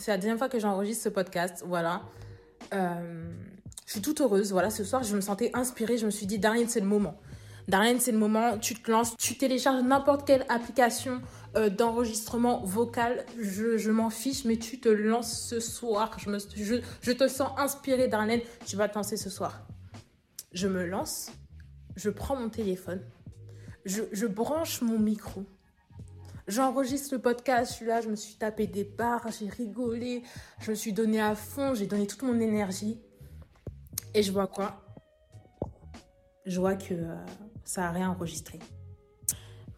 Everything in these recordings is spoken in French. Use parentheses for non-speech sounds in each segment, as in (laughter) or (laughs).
C'est la deuxième fois que j'enregistre ce podcast, voilà. Euh, je suis toute heureuse, voilà. Ce soir, je me sentais inspirée. Je me suis dit, Darine, c'est le moment. Darine, c'est le moment. Tu te lances, tu télécharges n'importe quelle application euh, d'enregistrement vocal. Je, m'en fiche, mais tu te lances ce soir. Je, te sens inspirée, Darlene. Tu vas te lancer ce soir. Je me lance. Je prends mon téléphone. Je branche mon micro. J'enregistre le podcast, je suis là, je me suis tapé des barres, j'ai rigolé, je me suis donné à fond, j'ai donné toute mon énergie. Et je vois quoi? Je vois que euh, ça n'a rien enregistré.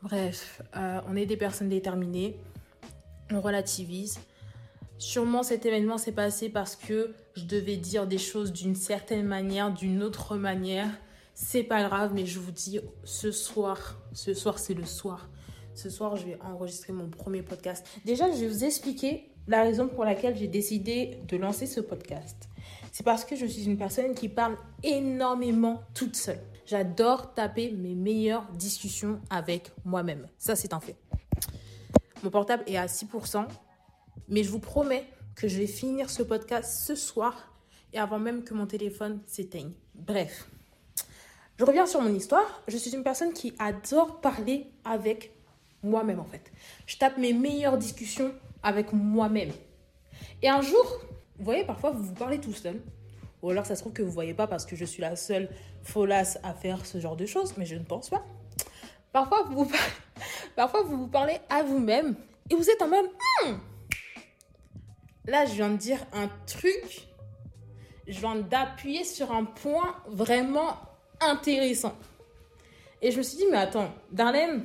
Bref, euh, on est des personnes déterminées, on relativise. Sûrement cet événement s'est passé parce que je devais dire des choses d'une certaine manière, d'une autre manière. C'est pas grave, mais je vous dis, ce soir, ce soir c'est le soir ce soir, je vais enregistrer mon premier podcast. Déjà, je vais vous expliquer la raison pour laquelle j'ai décidé de lancer ce podcast. C'est parce que je suis une personne qui parle énormément toute seule. J'adore taper mes meilleures discussions avec moi-même. Ça, c'est un fait. Mon portable est à 6%, mais je vous promets que je vais finir ce podcast ce soir et avant même que mon téléphone s'éteigne. Bref, je reviens sur mon histoire. Je suis une personne qui adore parler avec moi-même en fait. Je tape mes meilleures discussions avec moi-même. Et un jour, vous voyez, parfois vous vous parlez tout seul. Ou alors ça se trouve que vous ne voyez pas parce que je suis la seule folasse à faire ce genre de choses, mais je ne pense pas. Parfois vous, vous (laughs) parlez à vous-même et vous êtes en même... Hmm, là, je viens de dire un truc. Je viens d'appuyer sur un point vraiment intéressant. Et je me suis dit, mais attends, Darlene,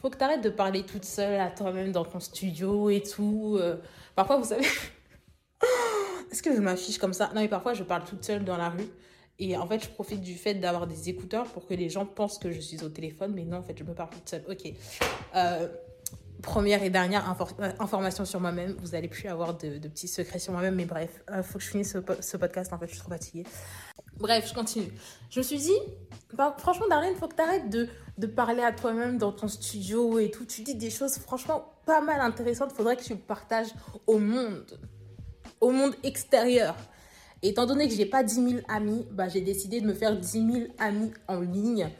faut que tu arrêtes de parler toute seule à toi-même dans ton studio et tout. Euh. parfois, vous savez. (laughs) Est-ce que je m'affiche comme ça? Non, mais parfois, je parle toute seule dans la rue. Et en fait, je profite du fait d'avoir des écouteurs pour que les gens pensent que je suis au téléphone. Mais non, en fait, je me parle toute seule. Ok. Euh, première et dernière euh, information sur moi-même. Vous allez plus avoir de, petits secrets sur moi-même. Mais bref, il faut que je finisse ce, ce, podcast. En fait, je suis trop fatiguée. Bref, je continue. Je me suis dit, bah, franchement, Darlene, faut que tu arrêtes de, de parler à toi-même dans ton studio et tout. Tu dis des choses franchement pas mal intéressantes. Il faudrait que tu partages au monde, au monde extérieur. Étant donné que j'ai pas 10 000 amis, bah, j'ai décidé de me faire 10 000 amis en ligne.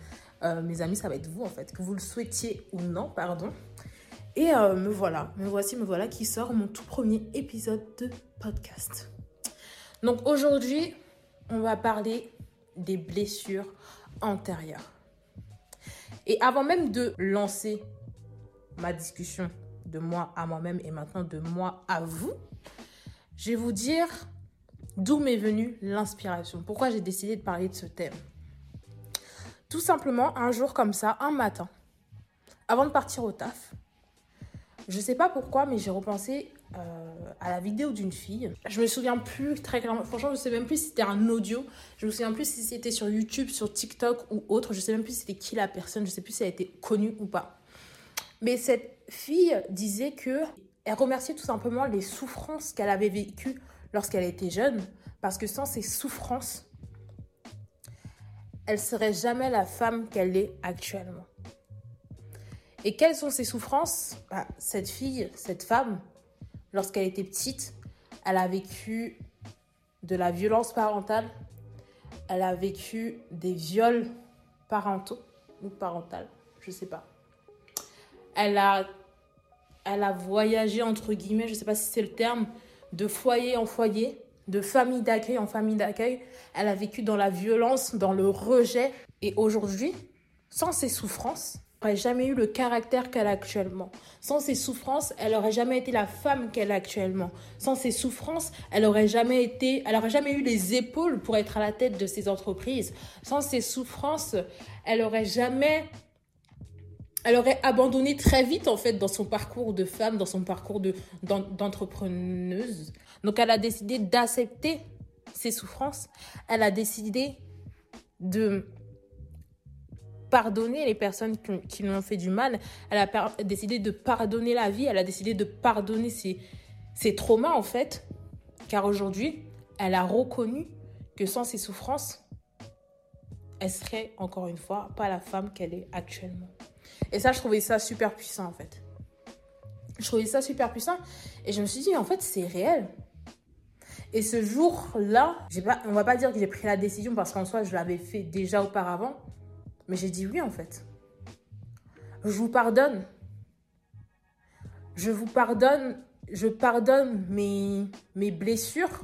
Euh, mes amis, ça va être vous en fait, que vous le souhaitiez ou non, pardon. Et euh, me voilà, me voici, me voilà qui sort mon tout premier épisode de podcast. Donc aujourd'hui, on va parler des blessures antérieures. Et avant même de lancer ma discussion de moi à moi-même et maintenant de moi à vous, je vais vous dire d'où m'est venue l'inspiration. Pourquoi j'ai décidé de parler de ce thème. Tout simplement, un jour comme ça, un matin, avant de partir au taf, je sais pas pourquoi, mais j'ai repensé euh, à la vidéo d'une fille. Je me souviens plus très clairement. Franchement, je sais même plus si c'était un audio. Je me souviens plus si c'était sur YouTube, sur TikTok ou autre. Je sais même plus c'était qui la personne. Je sais plus si elle été connue ou pas. Mais cette fille disait que elle remerciait tout simplement les souffrances qu'elle avait vécues lorsqu'elle était jeune, parce que sans ces souffrances, elle serait jamais la femme qu'elle est actuellement. Et quelles sont ses souffrances? Bah, Cette fille, cette femme, lorsqu'elle était petite, elle a vécu de la violence parentale, elle a vécu des viols parentaux ou parentales, je sais pas. Elle a, elle a voyagé, entre guillemets, je sais pas si c'est le terme, de foyer en foyer, de famille d'accueil en famille d'accueil. Elle a vécu dans la violence, dans le rejet. Et aujourd'hui, sans ces souffrances, n'aurait jamais eu le caractère qu'elle a actuellement. Sans ses souffrances, elle n'aurait jamais été la femme qu'elle a actuellement. Sans ses souffrances, elle aurait jamais été, elle aurait jamais eu les épaules pour être à la tête de ses entreprises. Sans ses souffrances, elle aurait jamais elle aurait abandonné très vite en fait dans son parcours de femme, dans son parcours de d'entrepreneuse. Donc elle a décidé d'accepter ses souffrances. Elle a décidé de pardonner les personnes qui, lui ont fait du mal. Elle a décidé de pardonner la vie. Elle a décidé de pardonner ses, ses traumas, en fait. Car aujourd'hui, elle a reconnu que sans ses souffrances, elle serait, encore une fois, pas la femme qu'elle est actuellement. Et ça, je trouvais ça super puissant, en fait. Je trouvais ça super puissant. Et je me suis dit, en fait, c'est réel. Et ce jour-là, pas, on va pas dire que j'ai pris la décision parce qu'en soi, je l'avais fait déjà auparavant. Mais j'ai dit oui, en fait. Je vous pardonne. Je vous pardonne. Je pardonne mes, mes blessures.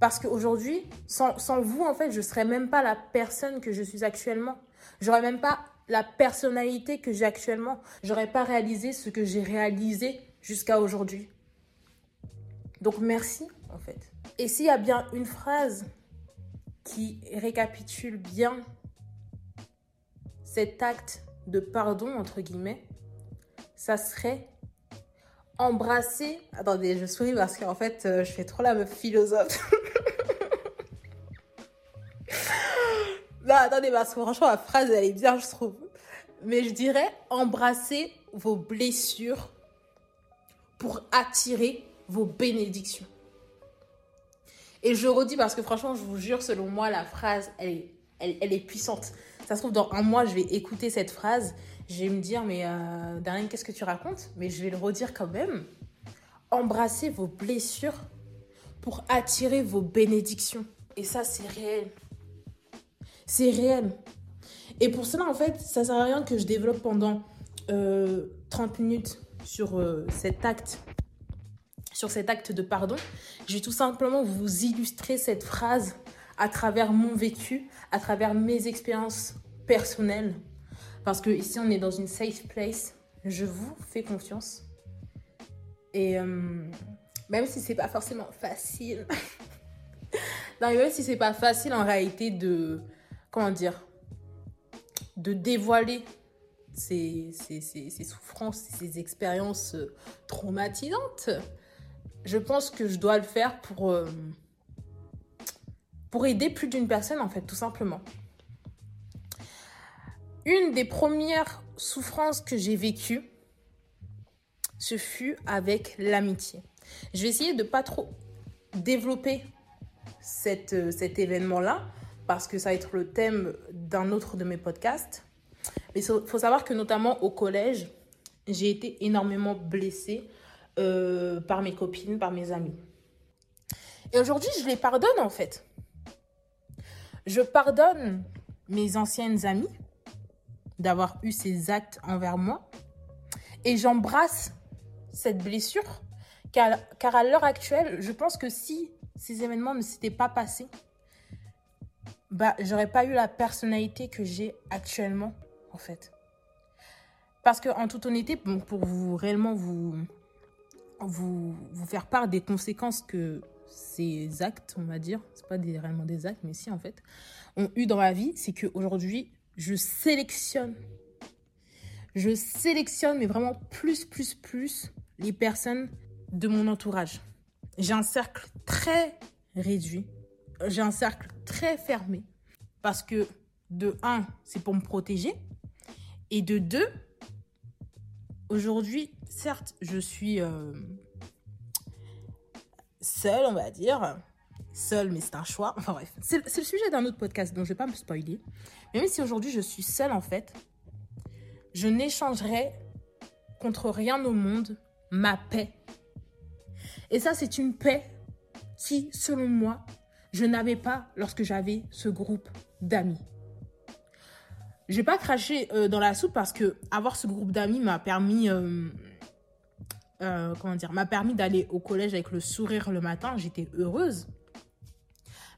Parce qu'aujourd'hui, sans, sans vous, en fait, je ne serais même pas la personne que je suis actuellement. J'aurais même pas la personnalité que j'ai actuellement. J'aurais pas réalisé ce que j'ai réalisé jusqu'à aujourd'hui. Donc merci en fait. Et s'il y a bien une phrase qui récapitule bien cet acte de pardon entre guillemets, ça serait embrasser. Attendez, je souris parce qu'en fait, euh, je fais trop la meuf philosophe. (laughs) non, attendez, parce que franchement, la phrase, elle est bien, je trouve. Mais je dirais embrasser vos blessures pour attirer vos bénédictions. Et je redis parce que franchement, je vous jure, selon moi, la phrase, elle est, elle, est puissante. Ça se trouve, dans un mois, je vais écouter cette phrase. Je vais me dire, mais euh, qu'est-ce que tu racontes? Mais je vais le redire quand même. Embrassez vos blessures pour attirer vos bénédictions. Et ça, c'est réel. C'est réel. Et pour cela, en fait, ça sert à rien que je développe pendant 30 euh, minutes sur euh, cet acte sur cet acte de pardon. Je vais tout simplement vous illustrer cette phrase à travers mon vécu, à travers mes expériences personnelles. Parce que ici, on est dans une safe place. Je vous fais confiance. Et euh, même si c'est pas forcément facile, (laughs) même si c'est pas facile en réalité de, comment dire, de dévoiler ces, ces souffrances, ces expériences euh, traumatisantes, je pense que je dois le faire pour, euh, pour aider plus d'une personne, en fait, tout simplement. Une des premières souffrances que j'ai vécues, ce fut avec l'amitié. Je vais essayer de pas trop développer euh, cet événement-là, parce que ça va être le thème d'un autre de mes podcasts. Mais il faut savoir que notamment au collège, j'ai été énormément blessée euh, par mes copines, par mes amis. Et aujourd'hui, je les pardonne en fait. Je pardonne mes anciennes amies d'avoir eu ces actes envers moi. Et j'embrasse cette blessure, car, car à l'heure actuelle, je pense que si ces événements ne s'étaient pas passés, bah, j'aurais pas eu la personnalité que j'ai actuellement, en fait. Parce que, en toute honnêteté, pour vous réellement vous, vous, faire part des conséquences que ces actes, on va dire, c'est pas des, réellement des actes, mais si en fait, ont eu dans ma vie, c'est qu'aujourd'hui, je sélectionne. Je sélectionne, mais vraiment plus, plus, plus les personnes de mon entourage. J'ai un cercle très réduit. J'ai un cercle très fermé. Parce que, de un, c'est pour me protéger. Et de deux, Aujourd'hui, certes, je suis euh, seule, on va dire. Seule, mais c'est un choix. Enfin bref, c'est le sujet d'un autre podcast, donc je ne vais pas me spoiler. Mais même si aujourd'hui je suis seule, en fait, je n'échangerai contre rien au monde ma paix. Et ça, c'est une paix qui, selon moi, je n'avais pas lorsque j'avais ce groupe d'amis je vais pas cracher euh, dans la soupe parce que avoir ce groupe d'amis m'a permis euh, euh, comment dire m'a permis d'aller au collège avec le sourire le matin. J'étais heureuse.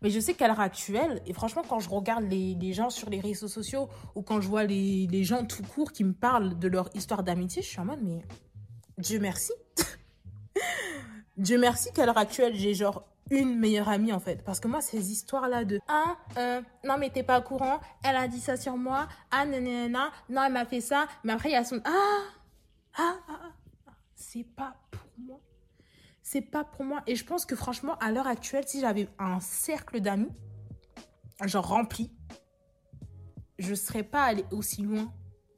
Mais je sais qu'à l'heure actuelle et franchement quand je regarde les, gens sur les réseaux sociaux ou quand je vois les gens tout court qui me parlent de leur histoire d'amitié je suis en mode mais Dieu merci. (laughs) Dieu merci qu'à l'heure actuelle j'ai genre une meilleure amie en fait. Parce que moi, ces histoires-là de Ah, euh, non, mais t'es pas au courant, elle a dit ça sur moi, ah, nanana, non, elle m'a fait ça, mais après, il y a son Ah, ah, ah, ah. c'est pas pour moi. C'est pas pour moi. Et je pense que franchement, à l'heure actuelle, si j'avais un cercle d'amis, genre rempli, je serais pas allée aussi loin,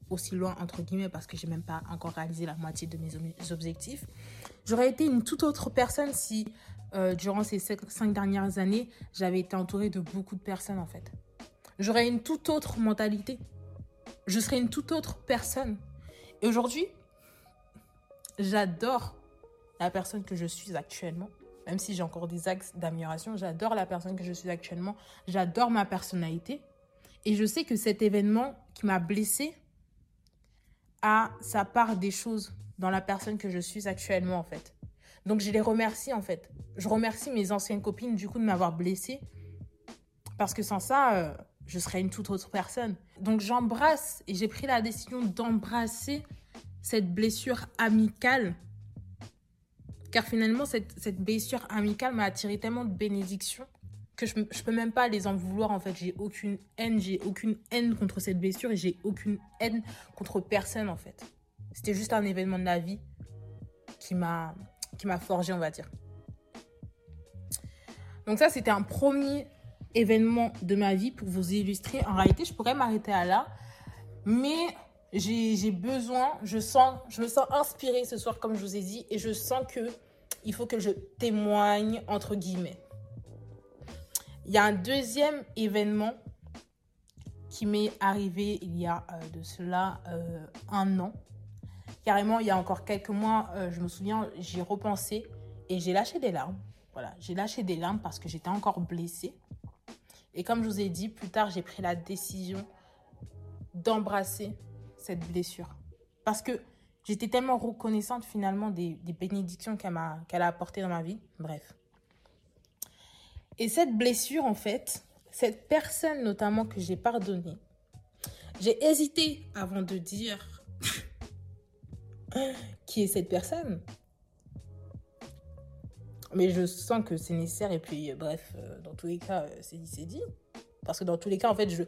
aussi loin entre guillemets, parce que j'ai même pas encore réalisé la moitié de mes objectifs. J'aurais été une toute autre personne si euh, durant ces cinq dernières années, j'avais été entourée de beaucoup de personnes en fait. J'aurais une toute autre mentalité. Je serais une toute autre personne. Et aujourd'hui, j'adore la personne que je suis actuellement. Même si j'ai encore des axes d'amélioration, j'adore la personne que je suis actuellement. J'adore ma personnalité. Et je sais que cet événement qui m'a blessée a sa part des choses dans la personne que je suis actuellement, en fait. Donc, je les remercie, en fait. Je remercie mes anciennes copines, du coup, de m'avoir blessée. Parce que sans ça, euh, je serais une toute autre personne. Donc, j'embrasse et j'ai pris la décision d'embrasser cette blessure amicale. Car finalement, cette, cette blessure amicale m'a attiré tellement de bénédictions que je, je peux même pas les en vouloir en fait. J'ai aucune haine, j'ai aucune haine contre cette blessure et j'ai aucune haine contre personne en fait. C'était juste un événement de la vie qui m'a qui m'a forgé, on va dire. Donc ça, c'était un premier événement de ma vie pour vous illustrer. En réalité, je pourrais m'arrêter à là, mais j'ai besoin, je sens, je me sens inspirée ce soir, comme je vous ai dit, et je sens que il faut que je témoigne entre guillemets. Il y a un deuxième événement qui m'est arrivé il y a euh, de cela euh, un an. Carrément, il y a encore quelques mois, euh, je me souviens, j'y repensé et j'ai lâché des larmes. Voilà, j'ai lâché des larmes parce que j'étais encore blessée. Et comme je vous ai dit, plus tard, j'ai pris la décision d'embrasser cette blessure. Parce que j'étais tellement reconnaissante finalement des, bénédictions qu'elle a, a apportées dans ma vie. Bref. Et cette blessure, en fait, cette personne notamment que j'ai pardonnée, j'ai hésité avant de dire qui est cette personne. Mais je sens que c'est nécessaire et puis bref, euh, dans tous les cas, euh, c'est dit, c'est dit. Parce que dans tous les cas, en fait, je,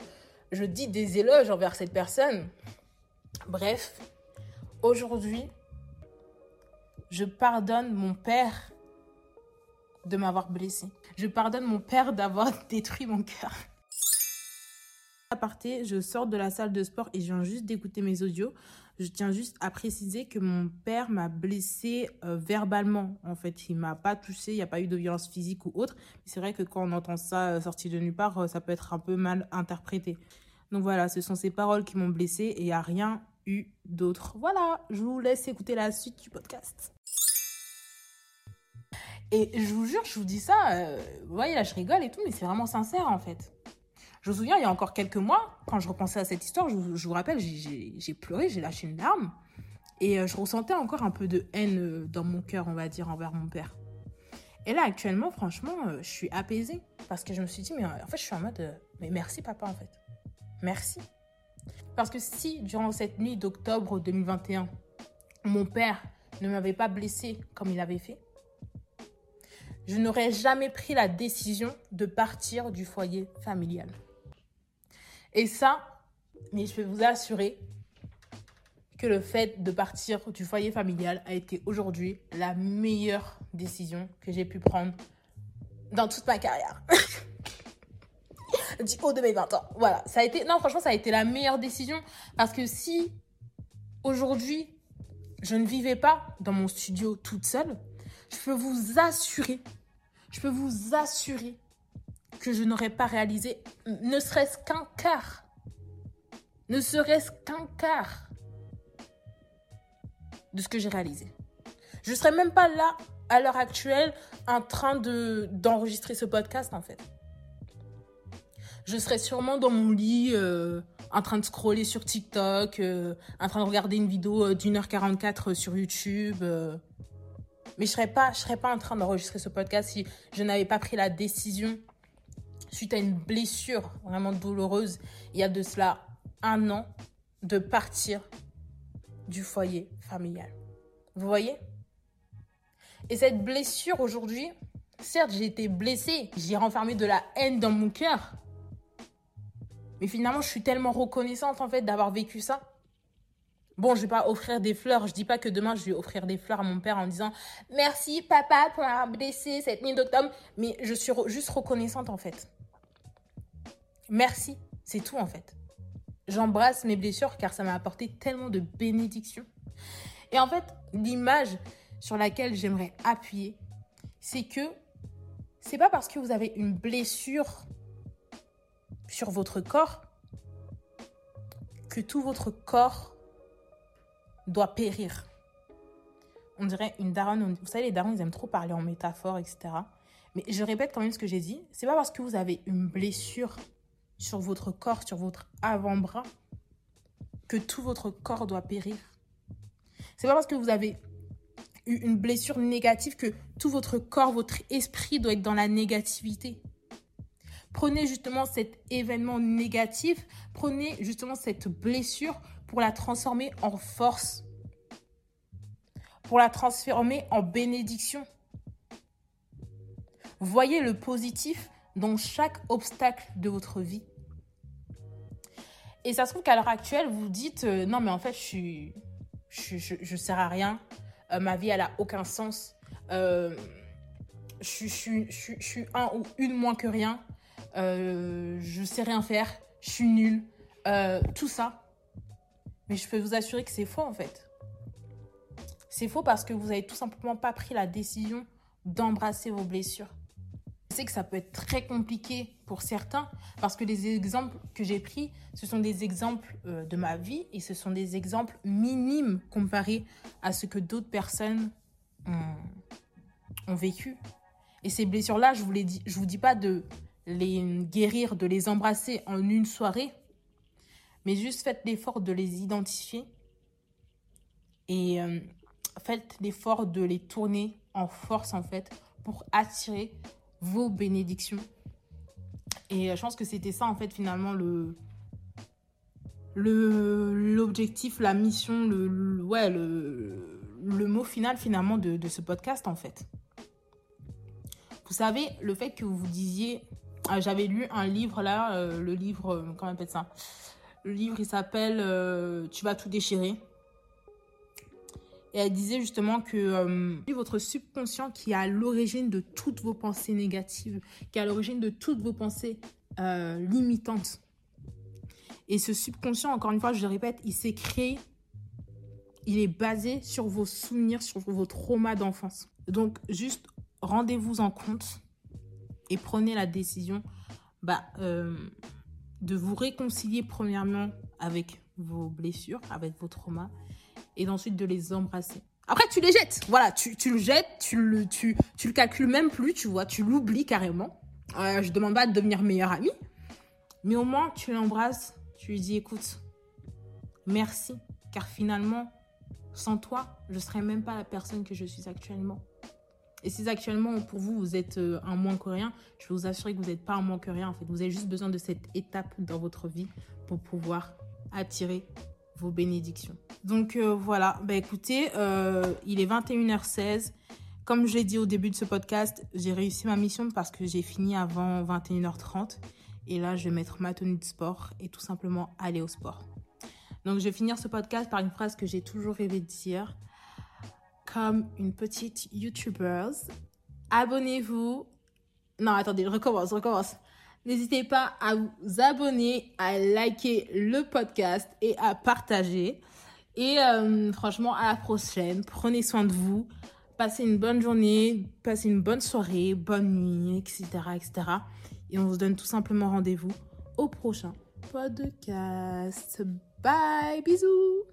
je dis des éloges envers cette personne. Bref, aujourd'hui, je pardonne mon père de m'avoir blessé. Je pardonne mon père d'avoir (laughs) détruit mon cœur. À partir, je sors de la salle de sport et je viens juste d'écouter mes audios. Je tiens juste à préciser que mon père m'a blessé euh, verbalement. En fait, il m'a pas touché, il n'y a pas eu de violence physique ou autre. C'est vrai que quand on entend ça euh, sorti de nulle part, euh, ça peut être un peu mal interprété. Donc voilà, ce sont ces paroles qui m'ont blessé et il n'y a rien eu d'autre. Voilà, je vous laisse écouter la suite du podcast. Et je vous jure, je vous dis ça, vous voyez là, je rigole et tout, mais c'est vraiment sincère en fait. Je me souviens, il y a encore quelques mois, quand je repensais à cette histoire, je, vous rappelle, j'ai pleuré, j'ai lâché une larme. Et euh, je ressentais encore un peu de haine euh, dans mon cœur, on va dire, envers mon père. Et là, actuellement, franchement, euh, je suis apaisée. Parce que je me suis dit, mais en fait, je suis en mode, mais merci papa, en fait. Merci. Parce que si, durant cette nuit d'octobre 2021, mon père ne m'avait pas blessé comme il avait fait, je n'aurais jamais pris la décision de partir du foyer familial. Et ça, mais je peux vous assurer que le fait de partir du foyer familial a été aujourd'hui la meilleure décision que j'ai pu prendre dans toute ma carrière. (laughs) du haut de mes 20 ans. Voilà, ça a été non franchement ça a été la meilleure décision parce que si aujourd'hui je ne vivais pas dans mon studio toute seule, je peux vous assurer, je peux vous assurer que je n'aurais pas réalisé ne serait-ce qu'un quart. Ne serait-ce qu'un quart de ce que j'ai réalisé. Je ne serais même pas là à l'heure actuelle en train de d'enregistrer ce podcast en fait. Je serais sûrement dans mon lit euh, en train de scroller sur TikTok, euh, en train de regarder une vidéo euh, d'une heure 44 sur YouTube. mais je serais serais pas en train d'enregistrer ce podcast si je n'avais pas pris la décision suite à une blessure vraiment douloureuse, il y a de cela un an, de partir du foyer familial. Vous voyez? Et cette blessure aujourd'hui, certes, j'ai été blessée, j'ai renfermé de la haine dans mon cœur. Mais finalement, je suis tellement reconnaissante en fait d'avoir vécu ça. Bon, je vais pas offrir des fleurs. Je dis pas que demain je vais offrir des fleurs à mon père en disant merci papa pour m'avoir blessé cette nuit d'octobre. Mais je suis juste reconnaissante en fait. Merci, c'est tout en fait. J'embrasse mes blessures car ça m'a apporté tellement de bénédictions. Et en fait, l'image sur laquelle j'aimerais appuyer, c'est que c'est pas parce que vous avez une blessure sur votre corps que tout votre corps doit périr. on dirait une daronne. Vous savez, les darons, ils aiment trop parler en métaphore, etc. Mais je répète quand même ce que j'ai dit. C'est pas parce que vous avez une blessure sur votre corps, sur votre avant-bras, que tout votre corps doit périr. C'est pas parce que vous avez eu une blessure négative que tout votre corps, votre esprit doit être dans la négativité. Prenez justement cet événement négatif, prenez justement cette blessure pour la transformer en force, pour la transformer en bénédiction. Voyez le positif dans chaque obstacle de votre vie. Et ça se trouve qu'à l'heure actuelle, vous dites euh, non, mais en fait, je suis, je, sers à rien. Euh, ma vie, elle a aucun sens. Euh, je, suis un ou une moins que rien. je sais rien faire. Je suis nulle. tout ça. Mais je peux vous assurer que c'est faux en fait. C'est faux parce que vous n'avez tout simplement pas pris la décision d'embrasser vos blessures. Que ça peut être très compliqué pour certains parce que les exemples que j'ai pris, ce sont des exemples euh, de ma vie et ce sont des exemples minimes comparés à ce que d'autres personnes ont, vécu. Et ces blessures-là, je vous je vous dis pas de les guérir, de les embrasser en une soirée, mais juste faites l'effort de les identifier et euh, faites l'effort de les tourner en force en fait pour attirer vos bénédictions. Et euh, je pense que c'était ça, en fait, finalement, le l'objectif, la mission, le, mot final, finalement, de, ce podcast, en fait. Vous savez, le fait que vous disiez... Ah, j'avais lu un livre, là, euh, le livre... Euh, comment on appelle ça? Le livre, il s'appelle Tu vas tout déchirer ». Et elle disait justement que euh, votre subconscient qui est à l'origine de toutes vos pensées négatives, qui est à l'origine de toutes vos pensées euh, limitantes. Et ce subconscient, encore une fois, je le répète, il s'est créé, il est basé sur vos souvenirs, sur vos traumas d'enfance. Donc, juste rendez-vous en compte et prenez la décision bah, euh, de vous réconcilier premièrement avec vos blessures, avec vos traumas et ensuite de les embrasser. Après, tu les jettes. Voilà, tu, tu le jettes, tu le, tu, tu le calcules même plus, tu vois, tu l'oublies carrément. Euh, je demande pas de devenir meilleur ami. Mais au moins, tu l'embrasses, tu lui dis, écoute, merci. Car finalement, sans toi, je ne serais même pas la personne que je suis actuellement. Et si actuellement, pour vous, vous êtes euh, un moins que rien, je peux vous assurer que vous n'êtes pas un moins que rien. En fait, vous avez juste besoin de cette étape dans votre vie pour pouvoir attirer vos bénédictions. Donc euh, voilà, bah écoutez, euh, il est 21h16. Comme je l'ai dit au début de ce podcast, j'ai réussi ma mission parce que j'ai fini avant 21h30. Et là, je vais mettre ma tenue de sport et tout simplement aller au sport. Donc je vais finir ce podcast par une phrase que j'ai toujours rêvé de dire. Comme une petite YouTuber, abonnez-vous. Non, attendez, recommence, recommence. N'hésitez pas à vous abonner, à liker le podcast et à partager. Et euh, franchement, à la prochaine. Prenez soin de vous. Passez une bonne journée, passez une bonne soirée, bonne nuit, etc. etc. Et on se donne tout simplement rendez-vous au prochain podcast. Bye, bisous